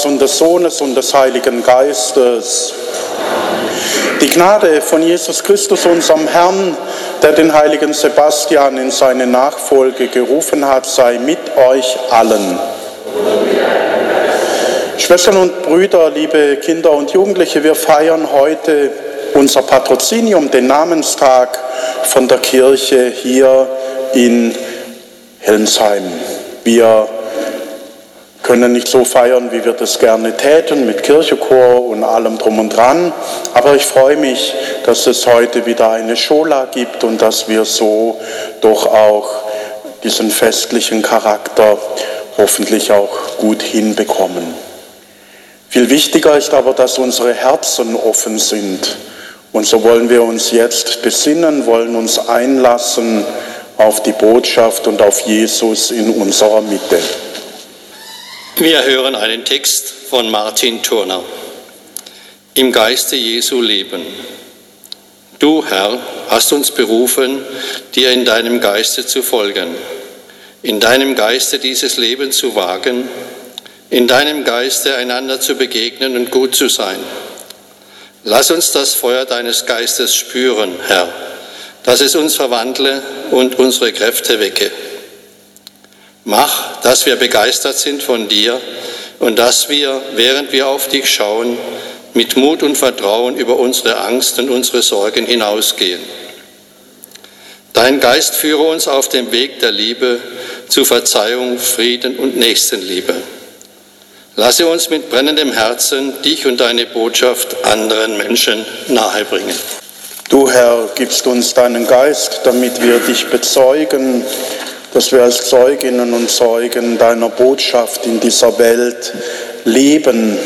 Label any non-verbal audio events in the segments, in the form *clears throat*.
Vaters und des Sohnes und des Heiligen Geistes. Die Gnade von Jesus Christus, unserem Herrn, der den heiligen Sebastian in seine Nachfolge gerufen hat, sei mit euch allen. Schwestern und Brüder, liebe Kinder und Jugendliche, wir feiern heute unser Patrozinium, den Namenstag von der Kirche hier in Helmsheim. Wir können nicht so feiern, wie wir das gerne täten, mit Kirchechor und allem drum und dran. Aber ich freue mich, dass es heute wieder eine Schola gibt und dass wir so doch auch diesen festlichen Charakter hoffentlich auch gut hinbekommen. Viel wichtiger ist aber, dass unsere Herzen offen sind. Und so wollen wir uns jetzt besinnen, wollen uns einlassen auf die Botschaft und auf Jesus in unserer Mitte. Wir hören einen Text von Martin Turner. Im Geiste Jesu leben. Du, Herr, hast uns berufen, dir in deinem Geiste zu folgen, in deinem Geiste dieses Leben zu wagen, in deinem Geiste einander zu begegnen und gut zu sein. Lass uns das Feuer deines Geistes spüren, Herr, dass es uns verwandle und unsere Kräfte wecke. Mach, dass wir begeistert sind von dir und dass wir, während wir auf dich schauen, mit Mut und Vertrauen über unsere Angst und unsere Sorgen hinausgehen. Dein Geist führe uns auf dem Weg der Liebe zu Verzeihung, Frieden und Nächstenliebe. Lasse uns mit brennendem Herzen dich und deine Botschaft anderen Menschen nahebringen. Du Herr, gibst uns deinen Geist, damit wir dich bezeugen dass wir als Zeuginnen und Zeugen deiner Botschaft in dieser Welt leben.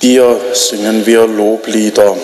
Dir singen wir Loblieder.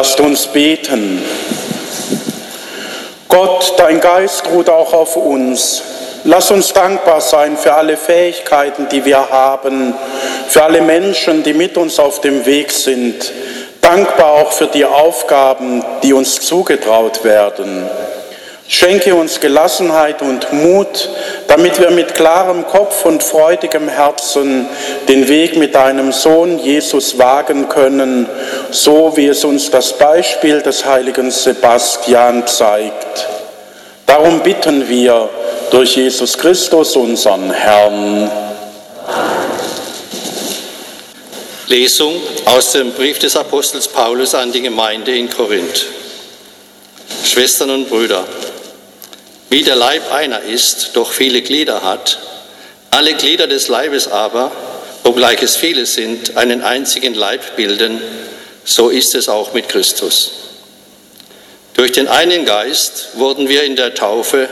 Lasst uns beten. Gott, dein Geist ruht auch auf uns. Lass uns dankbar sein für alle Fähigkeiten, die wir haben, für alle Menschen, die mit uns auf dem Weg sind. Dankbar auch für die Aufgaben, die uns zugetraut werden. Schenke uns Gelassenheit und Mut, damit wir mit klarem Kopf und freudigem Herzen den Weg mit deinem Sohn Jesus wagen können, so wie es uns das Beispiel des heiligen Sebastian zeigt. Darum bitten wir durch Jesus Christus, unseren Herrn. Lesung aus dem Brief des Apostels Paulus an die Gemeinde in Korinth. Schwestern und Brüder, wie der Leib einer ist, doch viele Glieder hat, alle Glieder des Leibes aber, obgleich es viele sind, einen einzigen Leib bilden, so ist es auch mit Christus. Durch den einen Geist wurden wir in der Taufe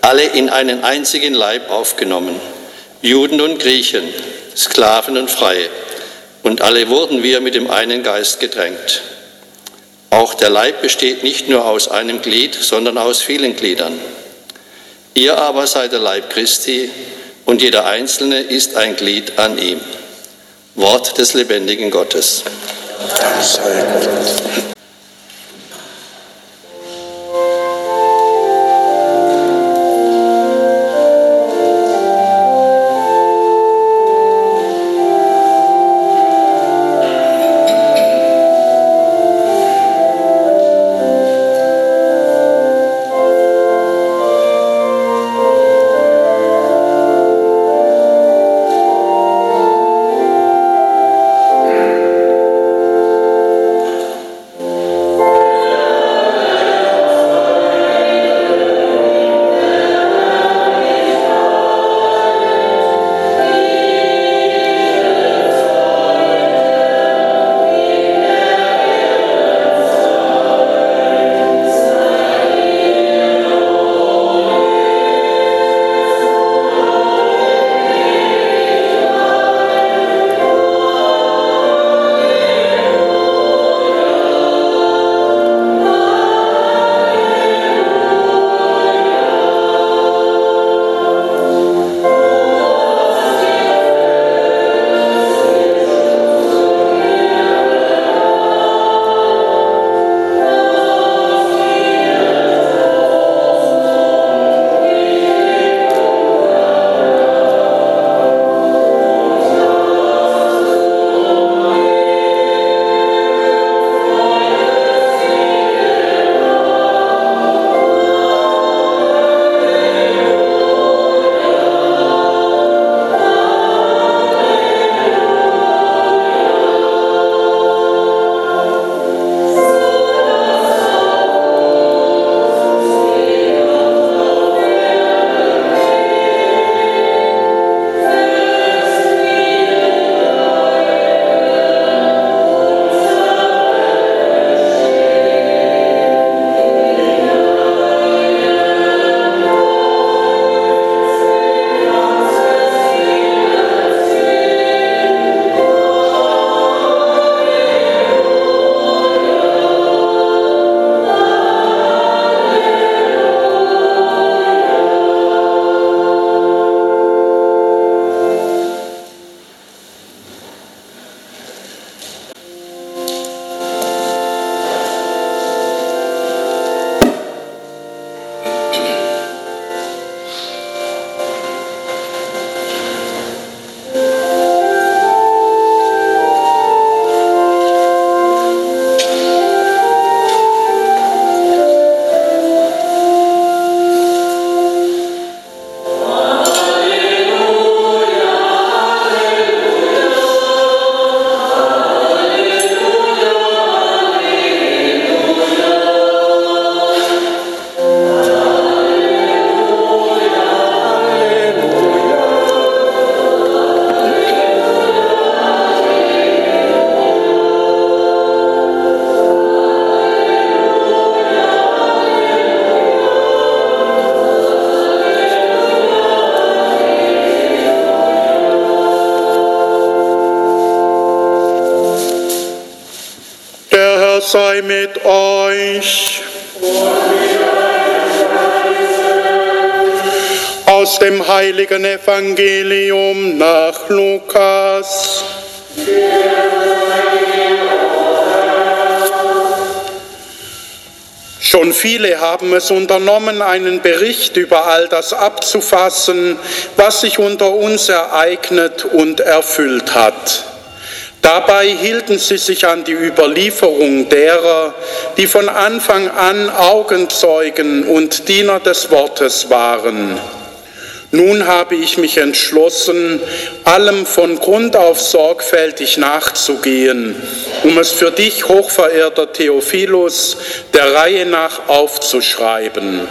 alle in einen einzigen Leib aufgenommen, Juden und Griechen, Sklaven und Freie, und alle wurden wir mit dem einen Geist gedrängt. Auch der Leib besteht nicht nur aus einem Glied, sondern aus vielen Gliedern. Ihr aber seid der Leib Christi und jeder Einzelne ist ein Glied an ihm. Wort des lebendigen Gottes. Dank. Sei mit euch. Aus dem heiligen Evangelium nach Lukas. Schon viele haben es unternommen, einen Bericht über all das abzufassen, was sich unter uns ereignet und erfüllt. Dabei hielten sie sich an die Überlieferung derer, die von Anfang an Augenzeugen und Diener des Wortes waren. Nun habe ich mich entschlossen, allem von Grund auf sorgfältig nachzugehen, um es für dich, hochverehrter Theophilus, der Reihe nach aufzuschreiben.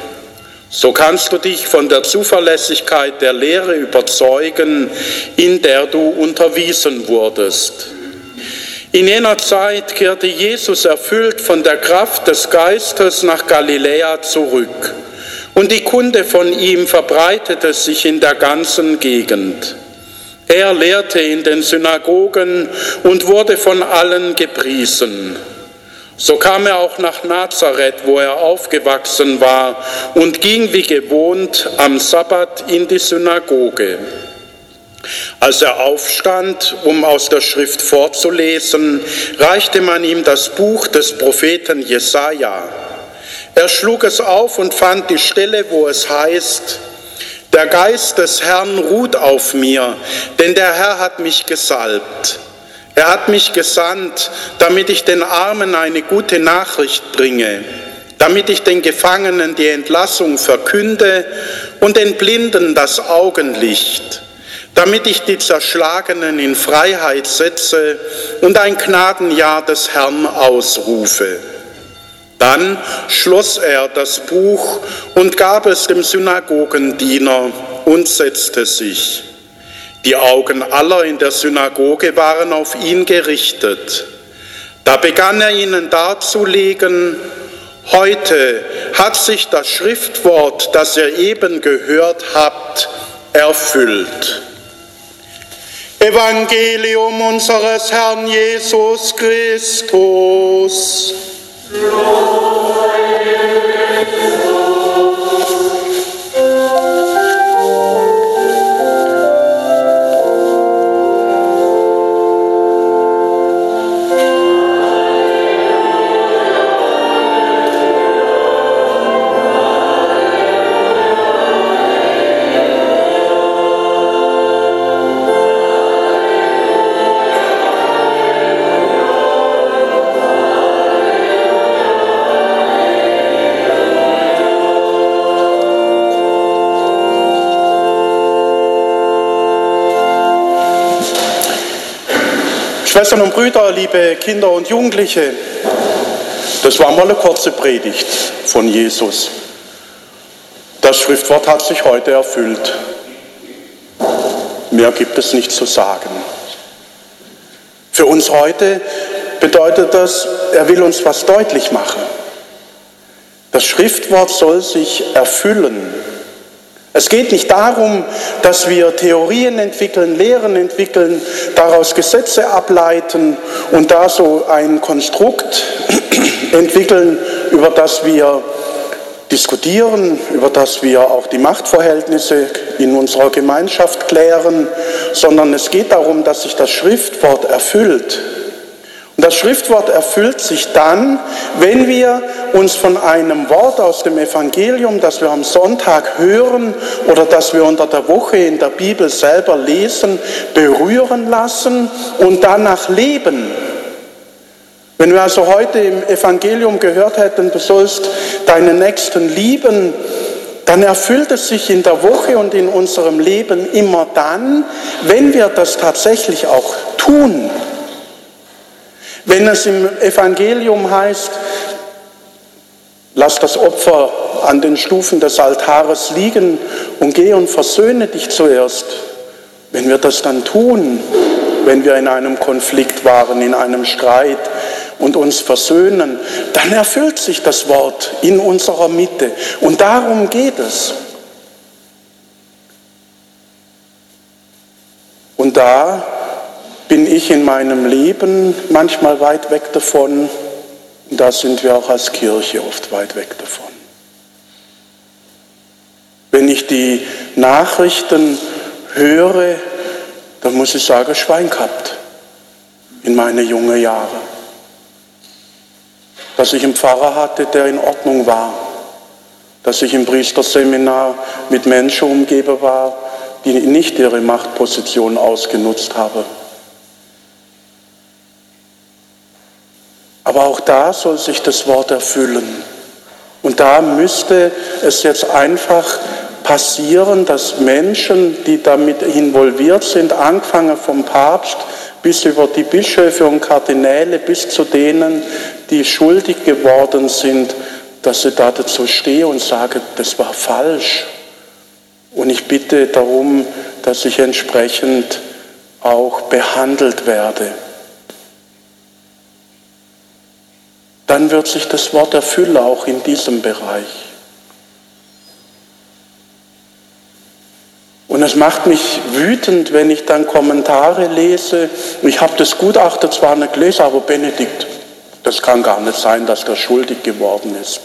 So kannst du dich von der Zuverlässigkeit der Lehre überzeugen, in der du unterwiesen wurdest. In jener Zeit kehrte Jesus erfüllt von der Kraft des Geistes nach Galiläa zurück und die Kunde von ihm verbreitete sich in der ganzen Gegend. Er lehrte in den Synagogen und wurde von allen gepriesen. So kam er auch nach Nazareth, wo er aufgewachsen war, und ging wie gewohnt am Sabbat in die Synagoge. Als er aufstand, um aus der Schrift vorzulesen, reichte man ihm das Buch des Propheten Jesaja. Er schlug es auf und fand die Stelle, wo es heißt, der Geist des Herrn ruht auf mir, denn der Herr hat mich gesalbt. Er hat mich gesandt, damit ich den Armen eine gute Nachricht bringe, damit ich den Gefangenen die Entlassung verkünde und den Blinden das Augenlicht, damit ich die Zerschlagenen in Freiheit setze und ein Gnadenjahr des Herrn ausrufe. Dann schloss er das Buch und gab es dem Synagogendiener und setzte sich. Die Augen aller in der Synagoge waren auf ihn gerichtet. Da begann er ihnen darzulegen, heute hat sich das Schriftwort, das ihr eben gehört habt, erfüllt. Evangelium unseres Herrn Jesus Christus. Schwestern und Brüder, liebe Kinder und Jugendliche, das war mal eine kurze Predigt von Jesus. Das Schriftwort hat sich heute erfüllt. Mehr gibt es nicht zu sagen. Für uns heute bedeutet das, er will uns was deutlich machen. Das Schriftwort soll sich erfüllen. Es geht nicht darum, dass wir Theorien entwickeln, Lehren entwickeln, daraus Gesetze ableiten und da so ein Konstrukt *clears throat* entwickeln, über das wir diskutieren, über das wir auch die Machtverhältnisse in unserer Gemeinschaft klären, sondern es geht darum, dass sich das Schriftwort erfüllt. Das Schriftwort erfüllt sich dann, wenn wir uns von einem Wort aus dem Evangelium, das wir am Sonntag hören oder das wir unter der Woche in der Bibel selber lesen, berühren lassen und danach leben. Wenn wir also heute im Evangelium gehört hätten, du sollst deinen Nächsten lieben, dann erfüllt es sich in der Woche und in unserem Leben immer dann, wenn wir das tatsächlich auch tun. Wenn es im Evangelium heißt, lass das Opfer an den Stufen des Altares liegen und geh und versöhne dich zuerst. Wenn wir das dann tun, wenn wir in einem Konflikt waren, in einem Streit und uns versöhnen, dann erfüllt sich das Wort in unserer Mitte. Und darum geht es. Und da bin ich in meinem Leben manchmal weit weg davon. Da sind wir auch als Kirche oft weit weg davon. Wenn ich die Nachrichten höre, dann muss ich sagen, Schwein gehabt in meine jungen Jahre. Dass ich einen Pfarrer hatte, der in Ordnung war. Dass ich im Priesterseminar mit Menschen umgeben war, die nicht ihre Machtposition ausgenutzt haben. Aber auch da soll sich das Wort erfüllen. Und da müsste es jetzt einfach passieren, dass Menschen, die damit involviert sind, angefangen vom Papst bis über die Bischöfe und Kardinäle, bis zu denen, die schuldig geworden sind, dass sie da dazu stehen und sagen, das war falsch. Und ich bitte darum, dass ich entsprechend auch behandelt werde. Dann wird sich das Wort erfüllen, auch in diesem Bereich. Und es macht mich wütend, wenn ich dann Kommentare lese. Ich habe das Gutachten zwar nicht gelesen, aber Benedikt, Das kann gar nicht sein, dass der schuldig geworden ist.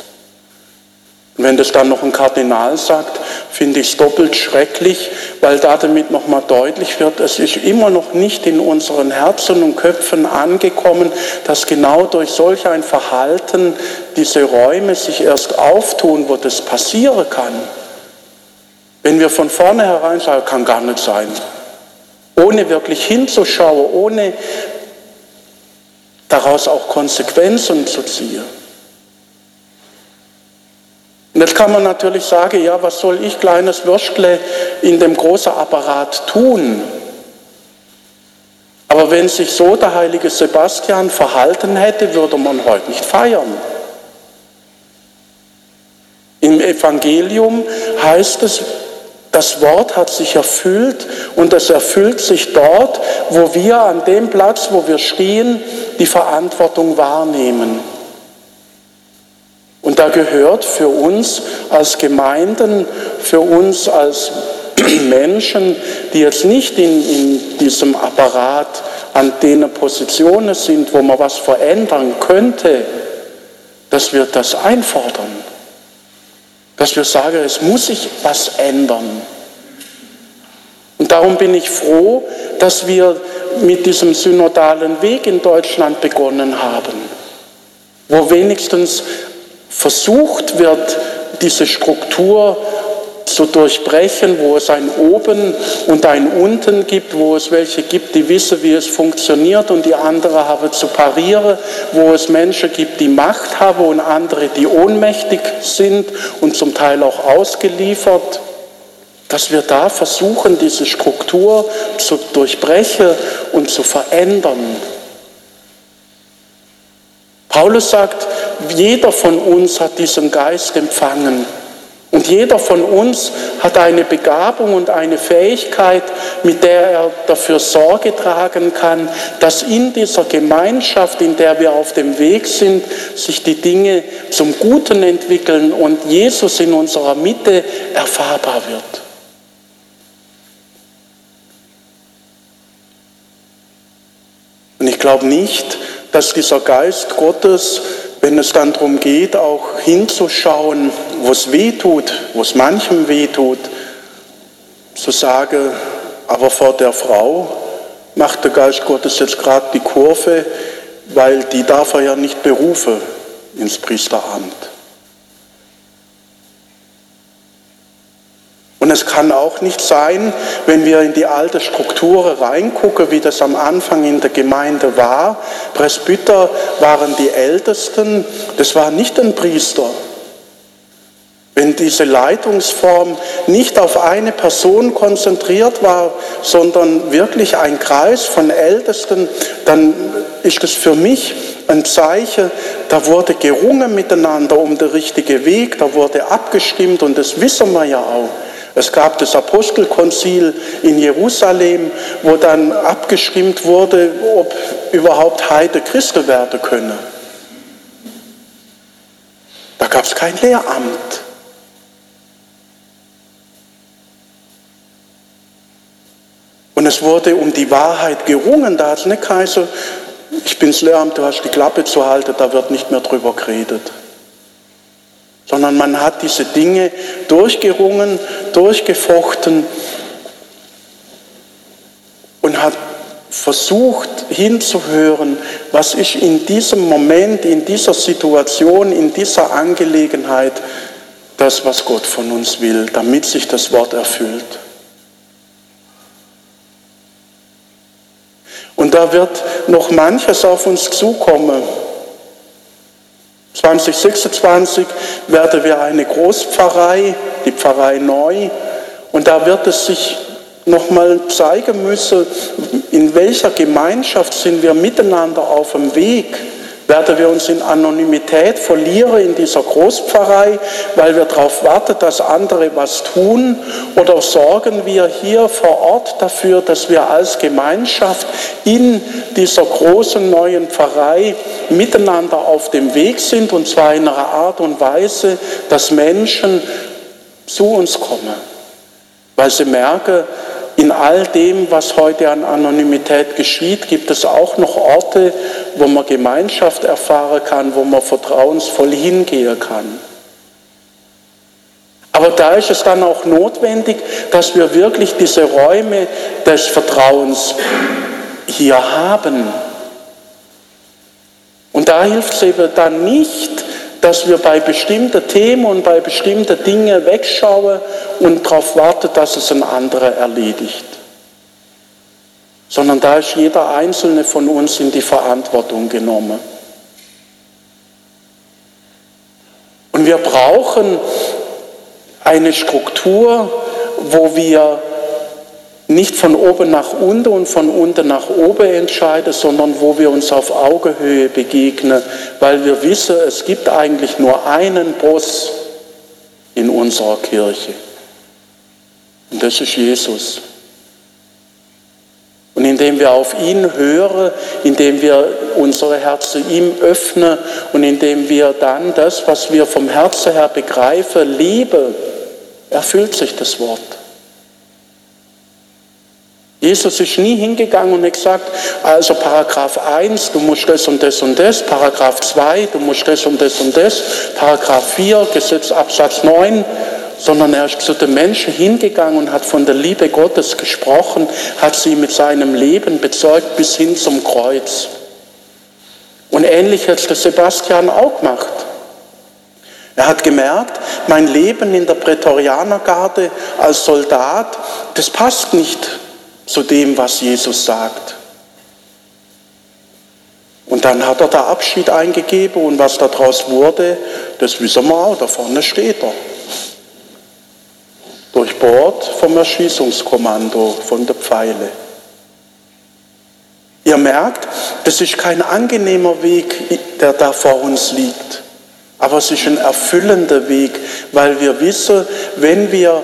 Und wenn das dann noch ein Kardinal sagt, finde ich es doppelt schrecklich, weil da damit nochmal deutlich wird, es ist immer noch nicht in unseren Herzen und Köpfen angekommen, dass genau durch solch ein Verhalten diese Räume sich erst auftun, wo das passieren kann. Wenn wir von vornherein sagen, kann gar nicht sein, ohne wirklich hinzuschauen, ohne daraus auch Konsequenzen zu ziehen. Und jetzt kann man natürlich sagen, ja, was soll ich, kleines Würstle, in dem großen Apparat tun? Aber wenn sich so der heilige Sebastian verhalten hätte, würde man heute nicht feiern. Im Evangelium heißt es, das Wort hat sich erfüllt und es erfüllt sich dort, wo wir an dem Platz, wo wir stehen, die Verantwortung wahrnehmen. Und da gehört für uns als Gemeinden, für uns als *clears throat* Menschen, die jetzt nicht in, in diesem Apparat an den Positionen sind, wo man was verändern könnte, dass wir das einfordern. Dass wir sagen, es muss sich was ändern. Und darum bin ich froh, dass wir mit diesem synodalen Weg in Deutschland begonnen haben, wo wenigstens versucht wird, diese Struktur zu durchbrechen, wo es ein Oben und ein Unten gibt, wo es welche gibt, die wissen, wie es funktioniert und die andere haben zu parieren, wo es Menschen gibt, die Macht haben und andere, die ohnmächtig sind und zum Teil auch ausgeliefert, dass wir da versuchen, diese Struktur zu durchbrechen und zu verändern. Paulus sagt, jeder von uns hat diesen Geist empfangen. Und jeder von uns hat eine Begabung und eine Fähigkeit, mit der er dafür Sorge tragen kann, dass in dieser Gemeinschaft, in der wir auf dem Weg sind, sich die Dinge zum Guten entwickeln und Jesus in unserer Mitte erfahrbar wird. Und ich glaube nicht, dass dieser Geist Gottes wenn es dann darum geht, auch hinzuschauen, wo es weh tut, wo es manchem weh tut, zu sagen, aber vor der Frau macht der Geist Gottes jetzt gerade die Kurve, weil die darf er ja nicht berufen ins Priesteramt. Und es kann auch nicht sein, wenn wir in die alte Struktur reingucken, wie das am Anfang in der Gemeinde war. Presbyter waren die Ältesten, das war nicht ein Priester. Wenn diese Leitungsform nicht auf eine Person konzentriert war, sondern wirklich ein Kreis von Ältesten, dann ist es für mich ein Zeichen, da wurde gerungen miteinander um den richtigen Weg, da wurde abgestimmt und das wissen wir ja auch. Es gab das Apostelkonzil in Jerusalem, wo dann abgestimmt wurde, ob überhaupt Heide Christen werden können. Da gab es kein Lehramt. Und es wurde um die Wahrheit gerungen. Da hat es nicht geheißen, ich bin's Lehramt, du hast die Klappe zu halten, da wird nicht mehr drüber geredet sondern man hat diese Dinge durchgerungen, durchgefochten und hat versucht hinzuhören, was ist in diesem Moment, in dieser Situation, in dieser Angelegenheit das, was Gott von uns will, damit sich das Wort erfüllt. Und da wird noch manches auf uns zukommen. 2026 werden wir eine Großpfarrei, die Pfarrei Neu, und da wird es sich nochmal zeigen müssen, in welcher Gemeinschaft sind wir miteinander auf dem Weg werden wir uns in Anonymität verlieren in dieser Großpfarrei, weil wir darauf warten, dass andere was tun? Oder sorgen wir hier vor Ort dafür, dass wir als Gemeinschaft in dieser großen neuen Pfarrei miteinander auf dem Weg sind und zwar in einer Art und Weise, dass Menschen zu uns kommen, weil sie merken, in all dem, was heute an Anonymität geschieht, gibt es auch noch Orte, wo man Gemeinschaft erfahren kann, wo man vertrauensvoll hingehen kann. Aber da ist es dann auch notwendig, dass wir wirklich diese Räume des Vertrauens hier haben. Und da hilft es eben dann nicht, dass wir bei bestimmten Themen und bei bestimmten Dingen wegschauen und darauf warten, dass es ein anderer erledigt. Sondern da ist jeder Einzelne von uns in die Verantwortung genommen. Und wir brauchen eine Struktur, wo wir nicht von oben nach unten und von unten nach oben entscheiden, sondern wo wir uns auf Augenhöhe begegnen, weil wir wissen, es gibt eigentlich nur einen Boss in unserer Kirche. Und das ist Jesus. Und indem wir auf ihn hören, indem wir unsere Herzen ihm öffnen und indem wir dann das, was wir vom Herzen her begreifen, lieben, erfüllt sich das Wort. Jesus ist nie hingegangen und hat gesagt, also Paragraph 1, du musst das und das und das, Paragraph 2, du musst das und das und das, Paragraph 4, Gesetz Absatz 9, sondern er ist zu den Menschen hingegangen und hat von der Liebe Gottes gesprochen, hat sie mit seinem Leben bezeugt bis hin zum Kreuz. Und ähnlich hat es der Sebastian auch gemacht. Er hat gemerkt, mein Leben in der Prätorianergarde als Soldat, das passt nicht zu dem, was Jesus sagt. Und dann hat er da Abschied eingegeben und was daraus wurde, das wissen wir auch, da vorne steht er. Durchbohrt vom Erschießungskommando, von der Pfeile. Ihr merkt, das ist kein angenehmer Weg, der da vor uns liegt. Aber es ist ein erfüllender Weg, weil wir wissen, wenn wir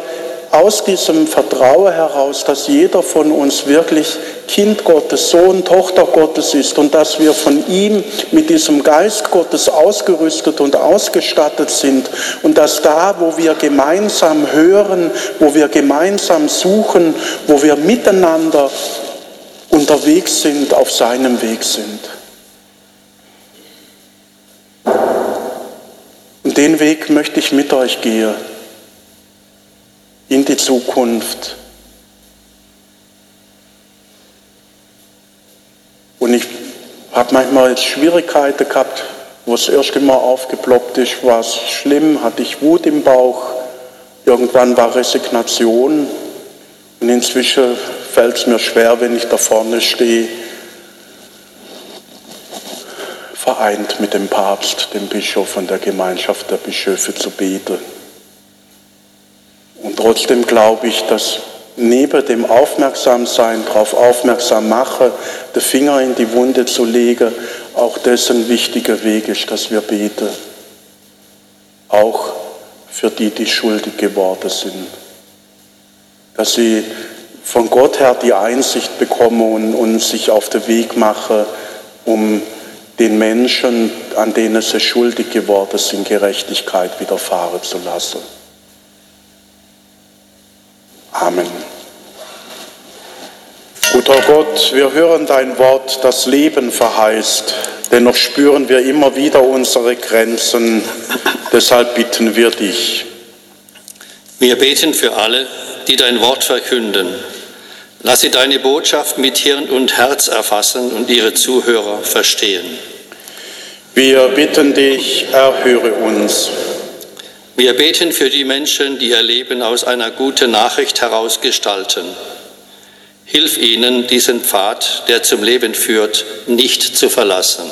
aus diesem Vertrauen heraus, dass jeder von uns wirklich Kind Gottes, Sohn, Tochter Gottes ist und dass wir von ihm mit diesem Geist Gottes ausgerüstet und ausgestattet sind und dass da, wo wir gemeinsam hören, wo wir gemeinsam suchen, wo wir miteinander unterwegs sind, auf seinem Weg sind. Und den Weg möchte ich mit euch gehen in die Zukunft. Und ich habe manchmal Schwierigkeiten gehabt, wo es erst immer aufgeploppt ist, war es schlimm, hatte ich Wut im Bauch, irgendwann war Resignation und inzwischen fällt es mir schwer, wenn ich da vorne stehe, vereint mit dem Papst, dem Bischof und der Gemeinschaft der Bischöfe zu beten. Und trotzdem glaube ich, dass neben dem Aufmerksamsein, darauf aufmerksam machen, den Finger in die Wunde zu legen, auch das ein wichtiger Weg ist, dass wir beten. Auch für die, die schuldig geworden sind. Dass sie von Gott her die Einsicht bekommen und, und sich auf den Weg machen, um den Menschen, an denen sie schuldig geworden sind, Gerechtigkeit widerfahren zu lassen. Amen. Guter Gott, wir hören dein Wort, das Leben verheißt. Dennoch spüren wir immer wieder unsere Grenzen. *laughs* Deshalb bitten wir dich. Wir beten für alle, die dein Wort verkünden. Lass sie deine Botschaft mit Hirn und Herz erfassen und ihre Zuhörer verstehen. Wir bitten dich, erhöre uns. Wir beten für die Menschen, die ihr Leben aus einer guten Nachricht heraus gestalten. Hilf ihnen, diesen Pfad, der zum Leben führt, nicht zu verlassen.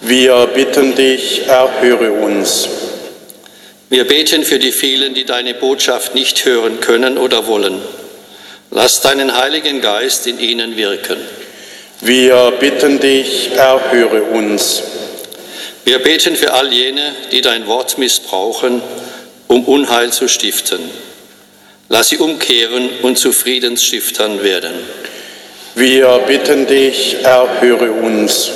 Wir bitten dich, erhöre uns. Wir beten für die vielen, die deine Botschaft nicht hören können oder wollen. Lass deinen Heiligen Geist in ihnen wirken. Wir bitten dich, erhöre uns. Wir beten für all jene, die dein Wort missbrauchen, um Unheil zu stiften. Lass sie umkehren und zu Friedensstiftern werden. Wir bitten dich, erhöre uns.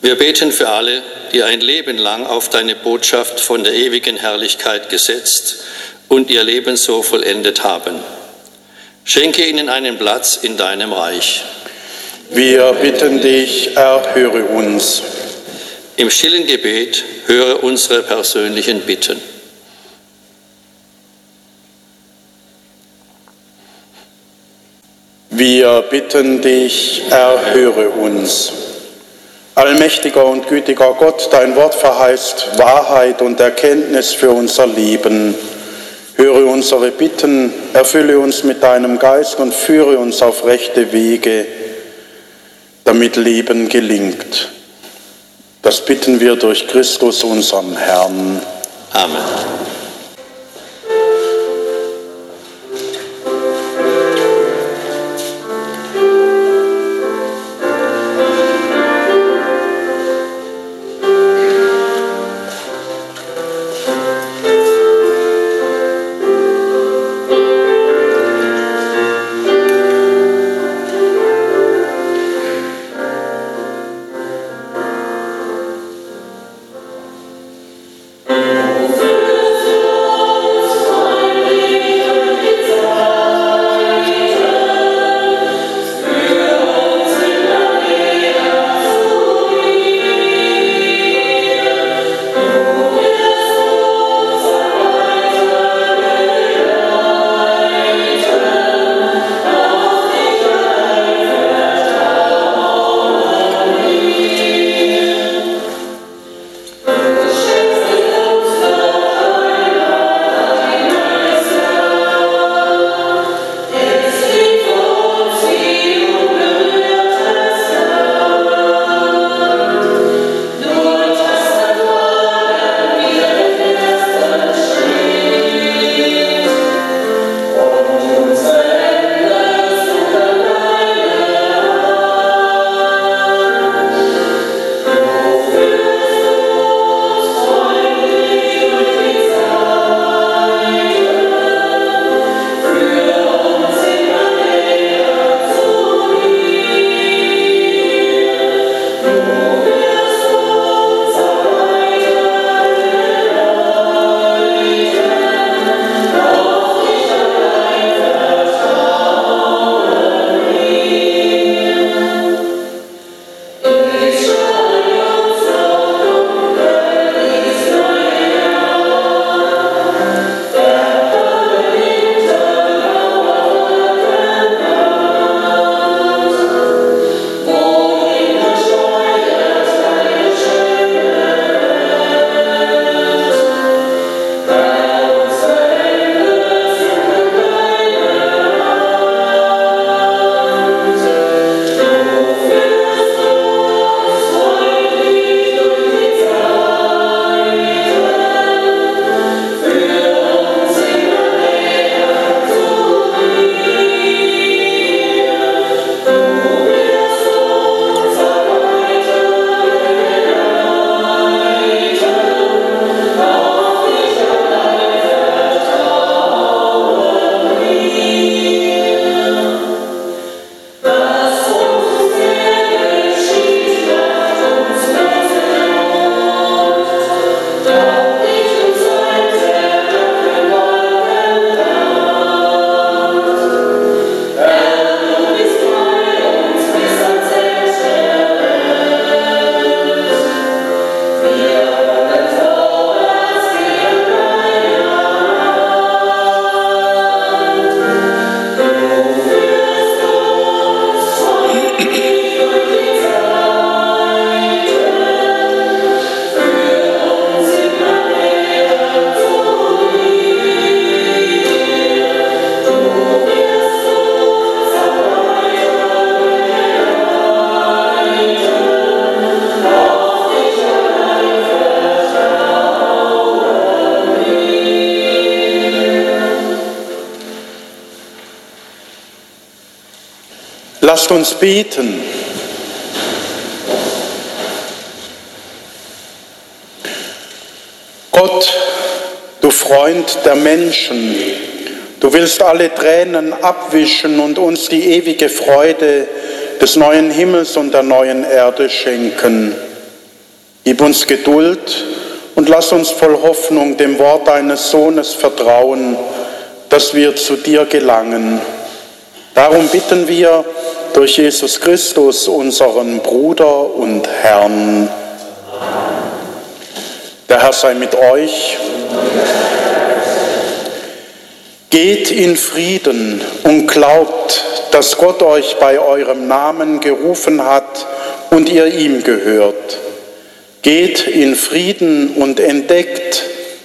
Wir beten für alle, die ein Leben lang auf deine Botschaft von der ewigen Herrlichkeit gesetzt und ihr Leben so vollendet haben. Schenke ihnen einen Platz in deinem Reich. Wir bitten dich, erhöre uns. Im stillen Gebet höre unsere persönlichen Bitten. Wir bitten dich, erhöre uns. Allmächtiger und gütiger Gott, dein Wort verheißt Wahrheit und Erkenntnis für unser Leben. Höre unsere Bitten, erfülle uns mit deinem Geist und führe uns auf rechte Wege, damit Leben gelingt. Das bitten wir durch Christus, unseren Herrn. Amen. Lasst uns beten. Gott, du Freund der Menschen, du willst alle Tränen abwischen und uns die ewige Freude des neuen Himmels und der neuen Erde schenken. Gib uns Geduld und lass uns voll Hoffnung dem Wort deines Sohnes vertrauen, dass wir zu dir gelangen Darum bitten wir durch Jesus Christus, unseren Bruder und Herrn. Der Herr sei mit euch. Geht in Frieden und glaubt, dass Gott euch bei eurem Namen gerufen hat und ihr ihm gehört. Geht in Frieden und entdeckt,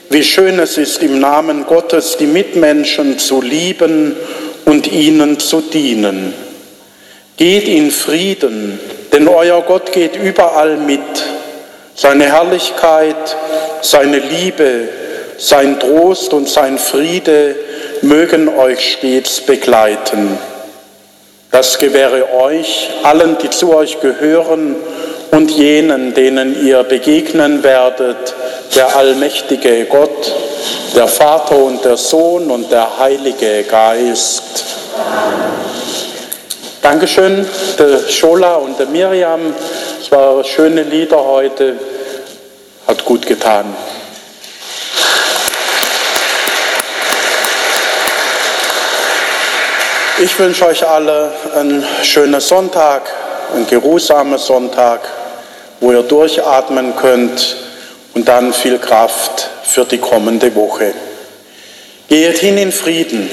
wie schön es ist, im Namen Gottes die Mitmenschen zu lieben und ihnen zu dienen. Geht in Frieden, denn euer Gott geht überall mit. Seine Herrlichkeit, seine Liebe, sein Trost und sein Friede mögen euch stets begleiten. Das gewähre euch, allen, die zu euch gehören und jenen, denen ihr begegnen werdet, der allmächtige Gott, der Vater und der Sohn und der Heilige Geist. Dankeschön, der Schola und der Miriam. Es waren schöne Lieder heute, hat gut getan. Ich wünsche euch alle einen schönen Sonntag, einen geruhsamen Sonntag, wo ihr durchatmen könnt und dann viel Kraft für die kommende Woche. Geht hin in Frieden.